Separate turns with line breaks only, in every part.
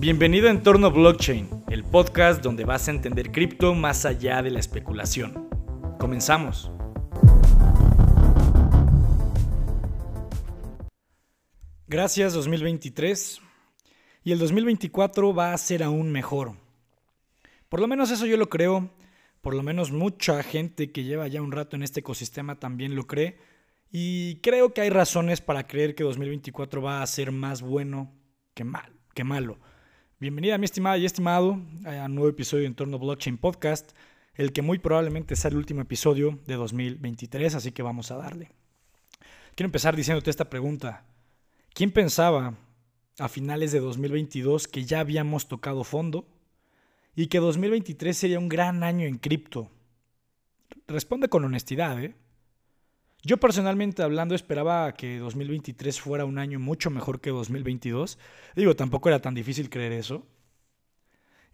Bienvenido a Entorno Blockchain, el podcast donde vas a entender cripto más allá de la especulación. Comenzamos. Gracias 2023. Y el 2024 va a ser aún mejor. Por lo menos eso yo lo creo. Por lo menos mucha gente que lleva ya un rato en este ecosistema también lo cree. Y creo que hay razones para creer que 2024 va a ser más bueno que, mal, que malo. Bienvenida, mi estimada y estimado, a un nuevo episodio de Entorno Blockchain Podcast, el que muy probablemente sea el último episodio de 2023, así que vamos a darle. Quiero empezar diciéndote esta pregunta. ¿Quién pensaba a finales de 2022 que ya habíamos tocado fondo y que 2023 sería un gran año en cripto? Responde con honestidad, ¿eh? Yo personalmente hablando esperaba que 2023 fuera un año mucho mejor que 2022. Digo, tampoco era tan difícil creer eso.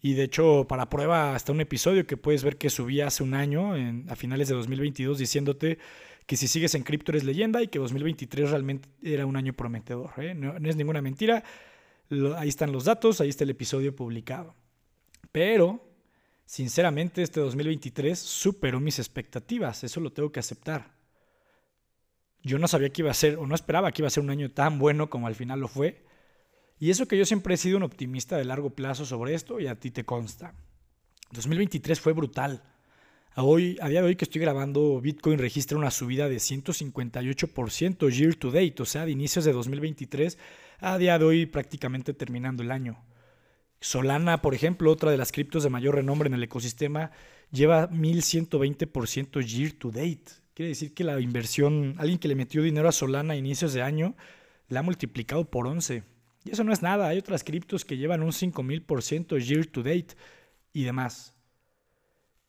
Y de hecho, para prueba, hasta un episodio que puedes ver que subí hace un año, a finales de 2022, diciéndote que si sigues en cripto eres leyenda y que 2023 realmente era un año prometedor. ¿eh? No, no, es ninguna mentira. ahí están los datos, ahí está el episodio publicado. Pero, sinceramente, este 2023 superó mis expectativas. Eso lo tengo que aceptar. Yo no sabía que iba a ser, o no esperaba que iba a ser un año tan bueno como al final lo fue. Y eso que yo siempre he sido un optimista de largo plazo sobre esto y a ti te consta. 2023 fue brutal. A, hoy, a día de hoy que estoy grabando, Bitcoin registra una subida de 158% year to date, o sea, de inicios de 2023 a día de hoy prácticamente terminando el año. Solana, por ejemplo, otra de las criptos de mayor renombre en el ecosistema, lleva 1120% year to date. Quiere decir que la inversión, alguien que le metió dinero a Solana a inicios de año, la ha multiplicado por 11. Y eso no es nada, hay otras criptos que llevan un 5000% year to date y demás.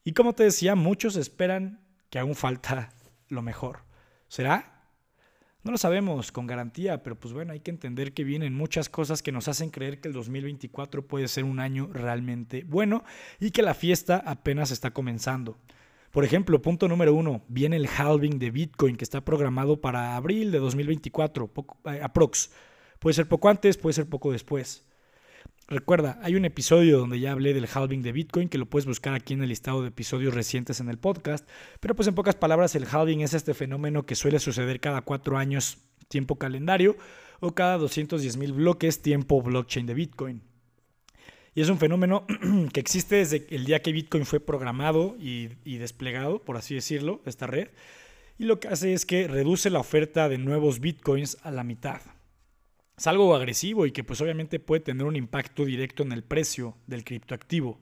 Y como te decía, muchos esperan que aún falta lo mejor. ¿Será? No lo sabemos con garantía, pero pues bueno, hay que entender que vienen muchas cosas que nos hacen creer que el 2024 puede ser un año realmente bueno y que la fiesta apenas está comenzando. Por ejemplo, punto número uno, viene el halving de Bitcoin que está programado para abril de 2024, poco, eh, aprox. Puede ser poco antes, puede ser poco después. Recuerda, hay un episodio donde ya hablé del halving de Bitcoin que lo puedes buscar aquí en el listado de episodios recientes en el podcast. Pero pues en pocas palabras, el halving es este fenómeno que suele suceder cada cuatro años tiempo calendario o cada 210 mil bloques tiempo blockchain de Bitcoin. Y es un fenómeno que existe desde el día que Bitcoin fue programado y, desplegado, por así decirlo, esta red. Y lo que hace es que reduce la oferta de nuevos Bitcoins a la mitad. Es algo agresivo y que pues obviamente puede tener un impacto directo en el precio del criptoactivo.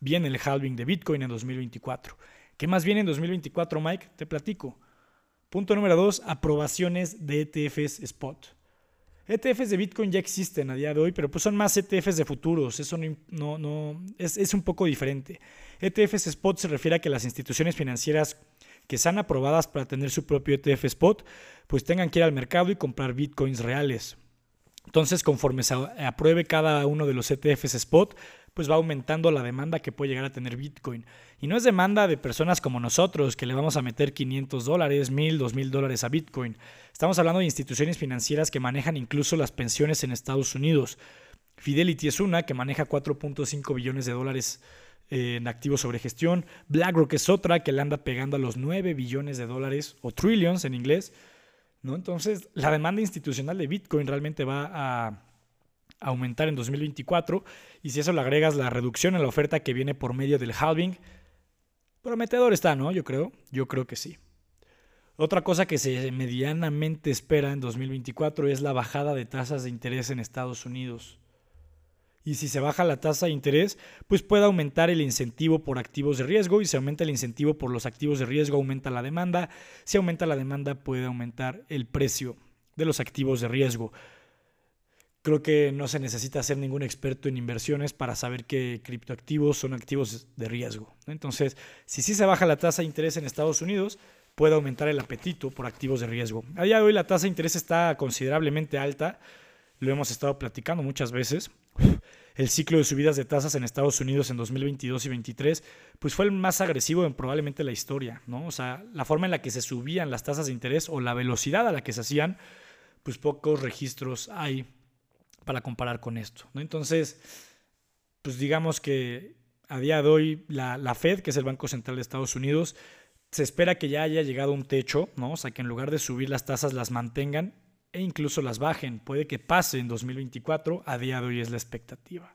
Viene el halving de Bitcoin en 2024. ¿Qué más viene en 2024, Mike? Te platico. Punto número dos, aprobaciones de ETFs spot. ETFs de Bitcoin ya existen a día de hoy, pero pues son más ETFs de futuros. Eso no, no, es, es, un poco diferente. ETFs spot se refiere a que las instituciones financieras que sean aprobadas para tener su propio ETF spot, pues tengan que ir al mercado y comprar Bitcoins reales. Entonces, conforme se apruebe cada uno de los ETFs spot, pues va aumentando la demanda que puede llegar a tener Bitcoin. Y no es demanda de personas como nosotros que le vamos a meter 500 dólares, 1000, 2000 dólares a Bitcoin. Estamos hablando de instituciones financieras que manejan incluso las pensiones en Estados Unidos. Fidelity es una que maneja 4.5 billones de dólares eh, en activos sobre gestión. BlackRock es otra que le anda pegando a los 9 billones de dólares o trillions en inglés. ¿no? Entonces, la demanda institucional de Bitcoin realmente va a aumentar en 2024 y si eso le agregas la reducción en la oferta que viene por medio del halving, prometedor está, ¿no? Yo creo, yo creo que sí. Otra cosa que se medianamente espera en 2024 es la bajada de tasas de interés en Estados Unidos. Y si se baja la tasa de interés, pues puede aumentar el incentivo por activos de riesgo y si aumenta el incentivo por los activos de riesgo aumenta la demanda. Si aumenta la demanda puede aumentar el precio de los activos de riesgo. Creo que no se necesita ser ningún experto en inversiones para saber que criptoactivos son activos de riesgo. Entonces, si sí se baja la tasa de interés en Estados Unidos, puede aumentar el apetito por activos de riesgo. A día de hoy la tasa de interés está considerablemente alta, lo hemos estado platicando muchas veces. El ciclo de subidas de tasas en Estados Unidos en 2022 y 2023 pues fue el más agresivo en probablemente la historia, ¿no? O sea, la forma en la que se subían las tasas de interés o la velocidad a la que se hacían, pues pocos registros hay para comparar con esto. ¿no? Entonces, pues digamos que a día de hoy la, la, Fed, que es el Banco Central de Estados Unidos, se espera que ya haya llegado un techo, ¿no? O sea, que en lugar de subir las tasas las mantengan e incluso las bajen. Puede que pase en 2024, a día de hoy es la expectativa.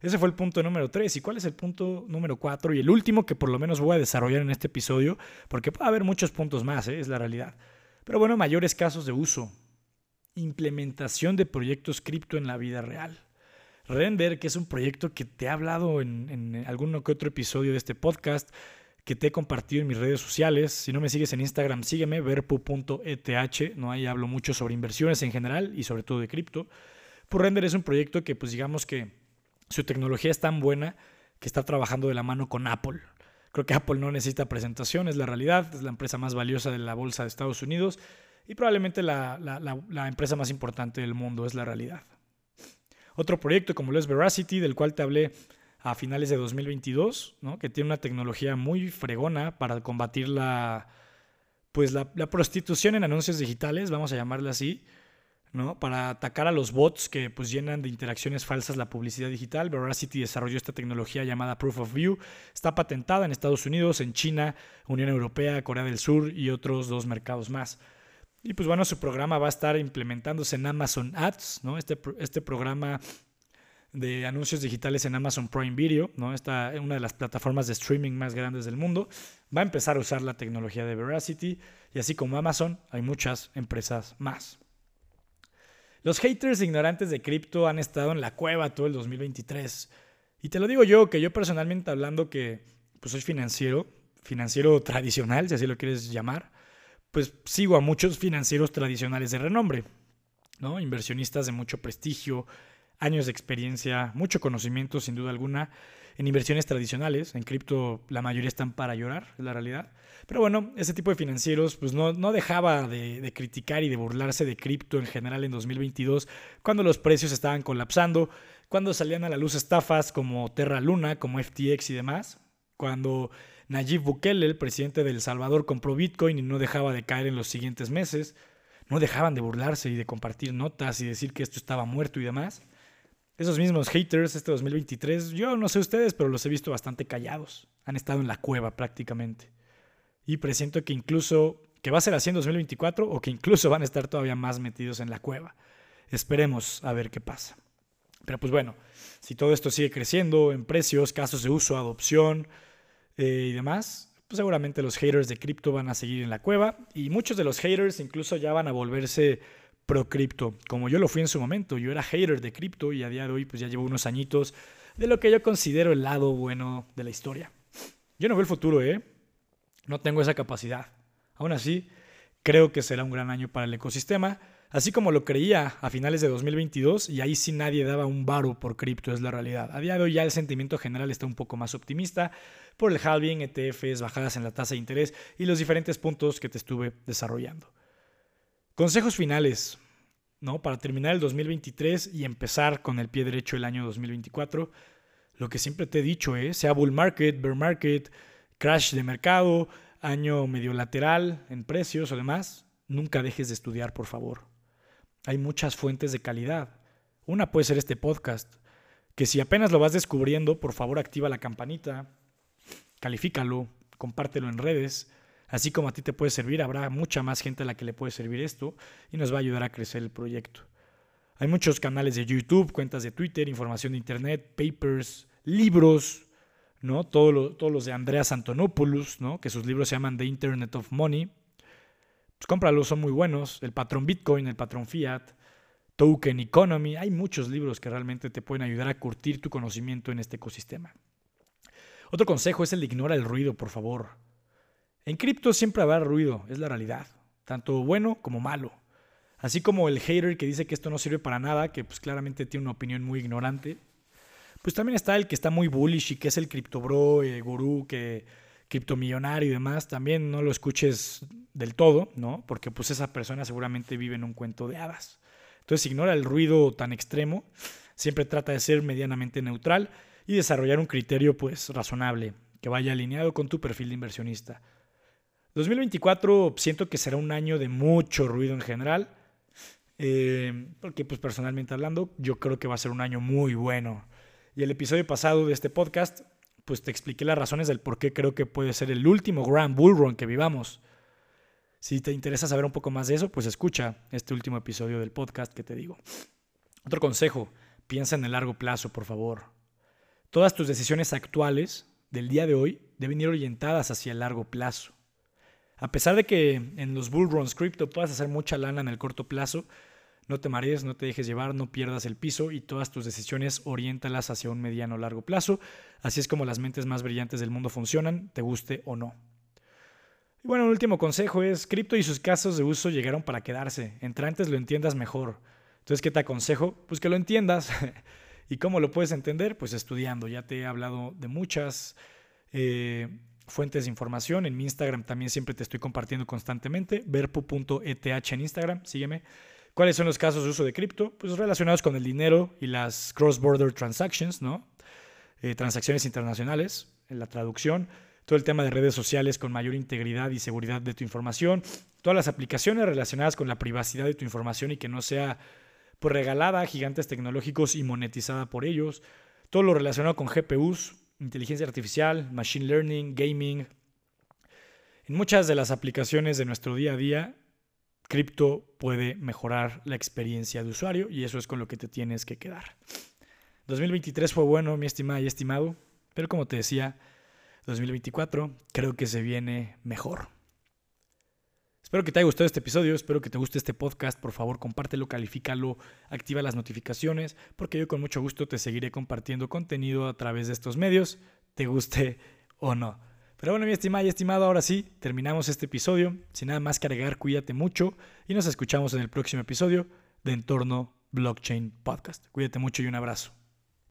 Ese fue el punto número 3. ¿Y cuál es el punto número 4? Y el último que por lo menos voy a desarrollar en este episodio, porque puede haber muchos puntos más, ¿eh? es la realidad. Pero bueno, mayores casos de uso. Implementación de proyectos cripto en la vida real. Render, que es un proyecto que te he hablado en, en alguno que otro episodio de este podcast, que te he compartido en mis redes sociales. Si no me sigues en Instagram, sígueme, verpu.eth. ¿no? Ahí hablo mucho sobre inversiones en general y sobre todo de cripto. Render es un proyecto que, pues digamos que su tecnología es tan buena que está trabajando de la mano con Apple. Creo que Apple no necesita presentación, es la realidad, es la empresa más valiosa de la bolsa de Estados Unidos y probablemente la, la empresa más importante del mundo, es la realidad. Otro proyecto como lo es Veracity, del cual te hablé a finales de 2022, ¿no? que tiene una tecnología muy fregona para combatir la, pues la, prostitución en anuncios digitales, vamos a llamarla así, ¿no? para atacar a los bots que pues, llenan de interacciones falsas la publicidad digital. Veracity desarrolló esta tecnología llamada Proof of View. Está patentada en Estados Unidos, en China, Unión Europea, Corea del Sur y otros dos mercados más. Y pues bueno, su programa va a estar implementándose en Amazon Ads, ¿no? Este, este programa de anuncios digitales en Amazon Prime Video, ¿no? Esta una de las plataformas de streaming más grandes del mundo, va a empezar a usar la tecnología de Veracity y así como Amazon, hay muchas empresas más. Los haters ignorantes de cripto han estado en la cueva todo el 2023. Y te lo digo yo, que yo personalmente hablando que pues soy financiero, financiero tradicional, si así lo quieres llamar, pues sigo a muchos financieros tradicionales de renombre, ¿no? Inversionistas de mucho prestigio, años de experiencia, mucho conocimiento sin duda alguna en inversiones tradicionales. En cripto la mayoría están para llorar, es la realidad. Pero bueno, ese tipo de financieros pues no, no dejaba de, de, criticar y de burlarse de cripto en general en 2022 cuando los precios estaban colapsando, cuando salían a la luz estafas como Terra Luna, como FTX y demás, cuando Nayib Bukele, el presidente de El Salvador, compró Bitcoin y no dejaba de caer en los siguientes meses. No dejaban de burlarse y de compartir notas y decir que esto estaba muerto y demás. Esos mismos haters este 2023, yo no sé ustedes, pero los he visto bastante callados. Han estado en la cueva prácticamente. Y presiento que incluso, que va a ser así en 2024 o que incluso van a estar todavía más metidos en la cueva. Esperemos a ver qué pasa. Pero pues bueno, si todo esto sigue creciendo en precios, casos de uso, adopción eh, y demás, pues seguramente los haters de cripto van a seguir en la cueva y muchos de los haters incluso ya van a volverse pro cripto, como yo lo fui en su momento. Yo era hater de cripto y a día de hoy pues ya llevo unos añitos de lo que yo considero el lado bueno de la historia. Yo no veo el futuro, ¿eh? No tengo esa capacidad. Aún así, creo que será un gran año para el ecosistema, así como lo creía a finales de 2022 y ahí sí nadie daba un varo por cripto, es la realidad. A día de hoy ya el sentimiento general está un poco más optimista por el halving, ETFs, bajadas en la tasa de interés y los diferentes puntos que te estuve desarrollando. Consejos finales, ¿no? Para terminar el 2023 y empezar con el pie derecho el año 2024. Lo que siempre te he dicho, ¿eh? sea bull market, bear market, crash de mercado, año medio lateral en precios o demás, nunca dejes de estudiar, por favor. Hay muchas fuentes de calidad. Una puede ser este podcast, que si apenas lo vas descubriendo, por favor activa la campanita, califícalo, compártelo en redes Así como a ti te puede servir, habrá mucha más gente a la que le puede servir esto y nos va a ayudar a crecer el proyecto. Hay muchos canales de YouTube, cuentas de Twitter, información de Internet, papers, libros, ¿no? Todos los de Andreas Antonopoulos, ¿no? Que sus libros se llaman The Internet of Money. Pues son muy buenos. El patrón Bitcoin, el patrón Fiat, Token Economy. Hay muchos libros que realmente te pueden ayudar a curtir tu conocimiento en este ecosistema. Otro consejo es el de ignora el ruido, por favor. En cripto siempre habrá ruido, es la realidad, tanto bueno como malo. Así como el hater que dice que esto no sirve para nada, que pues claramente tiene una opinión muy ignorante, pues también está el que está muy bullish y que es el criptobro, el gurú, que criptomillonario y demás, también no lo escuches del todo, ¿no? Porque pues esa persona seguramente vive en un cuento de hadas. Entonces ignora el ruido tan extremo, siempre trata de ser medianamente neutral y desarrollar un criterio pues razonable, que vaya alineado con tu perfil de inversionista. 2024 siento que será un año de mucho ruido en general. Eh, porque pues personalmente hablando, yo creo que va a ser un año muy bueno. Y el episodio pasado de este podcast, pues te expliqué las razones del por qué creo que puede ser el último Grand Bull Run que vivamos. Si te interesa saber un poco más de eso, pues escucha este último episodio del podcast que te digo. Otro consejo, piensa en el largo plazo, por favor. Todas tus decisiones actuales del día de hoy deben ir orientadas hacia el largo plazo. A pesar de que en los bull runs crypto puedas hacer mucha lana en el corto plazo, no te marees, no te dejes llevar, no pierdas el piso y todas tus decisiones oriéntalas hacia un mediano o largo plazo. Así es como las mentes más brillantes del mundo funcionan, te guste o no. Y bueno, un último consejo es, cripto y sus casos de uso llegaron para quedarse. Entre antes lo entiendas mejor. Entonces, ¿qué te aconsejo? Pues que lo entiendas. ¿Y cómo lo puedes entender? Pues estudiando. Ya te he hablado de muchas eh, fuentes de información. En mi Instagram también siempre te estoy compartiendo constantemente. verpo.eth en Instagram, sígueme. ¿Cuáles son los casos de uso de cripto? Pues relacionados con el dinero y las cross-border transactions, ¿no? Eh, transacciones internacionales, en la traducción, todo el tema de redes sociales con mayor integridad y seguridad de tu información, todas las aplicaciones relacionadas con la privacidad de tu información y que no sea pues, regalada a gigantes tecnológicos y monetizada por ellos, todo lo relacionado con GPUs, inteligencia artificial, machine learning, gaming. En muchas de las aplicaciones de nuestro día a día cripto puede mejorar la experiencia de usuario y eso es con lo que te tienes que quedar. 2023 fue bueno, mi estimada y estimado, pero como te decía, 2024 creo que se viene mejor. Espero que te haya gustado este episodio, espero que te guste este podcast, por favor compártelo, califícalo, activa las notificaciones, porque yo con mucho gusto te seguiré compartiendo contenido a través de estos medios, te guste o no. Pero bueno, mi estimada y estimado, ahora sí, terminamos este episodio. Sin nada más que agregar, cuídate mucho y nos escuchamos en el próximo episodio de Entorno Blockchain Podcast. Cuídate mucho y un abrazo.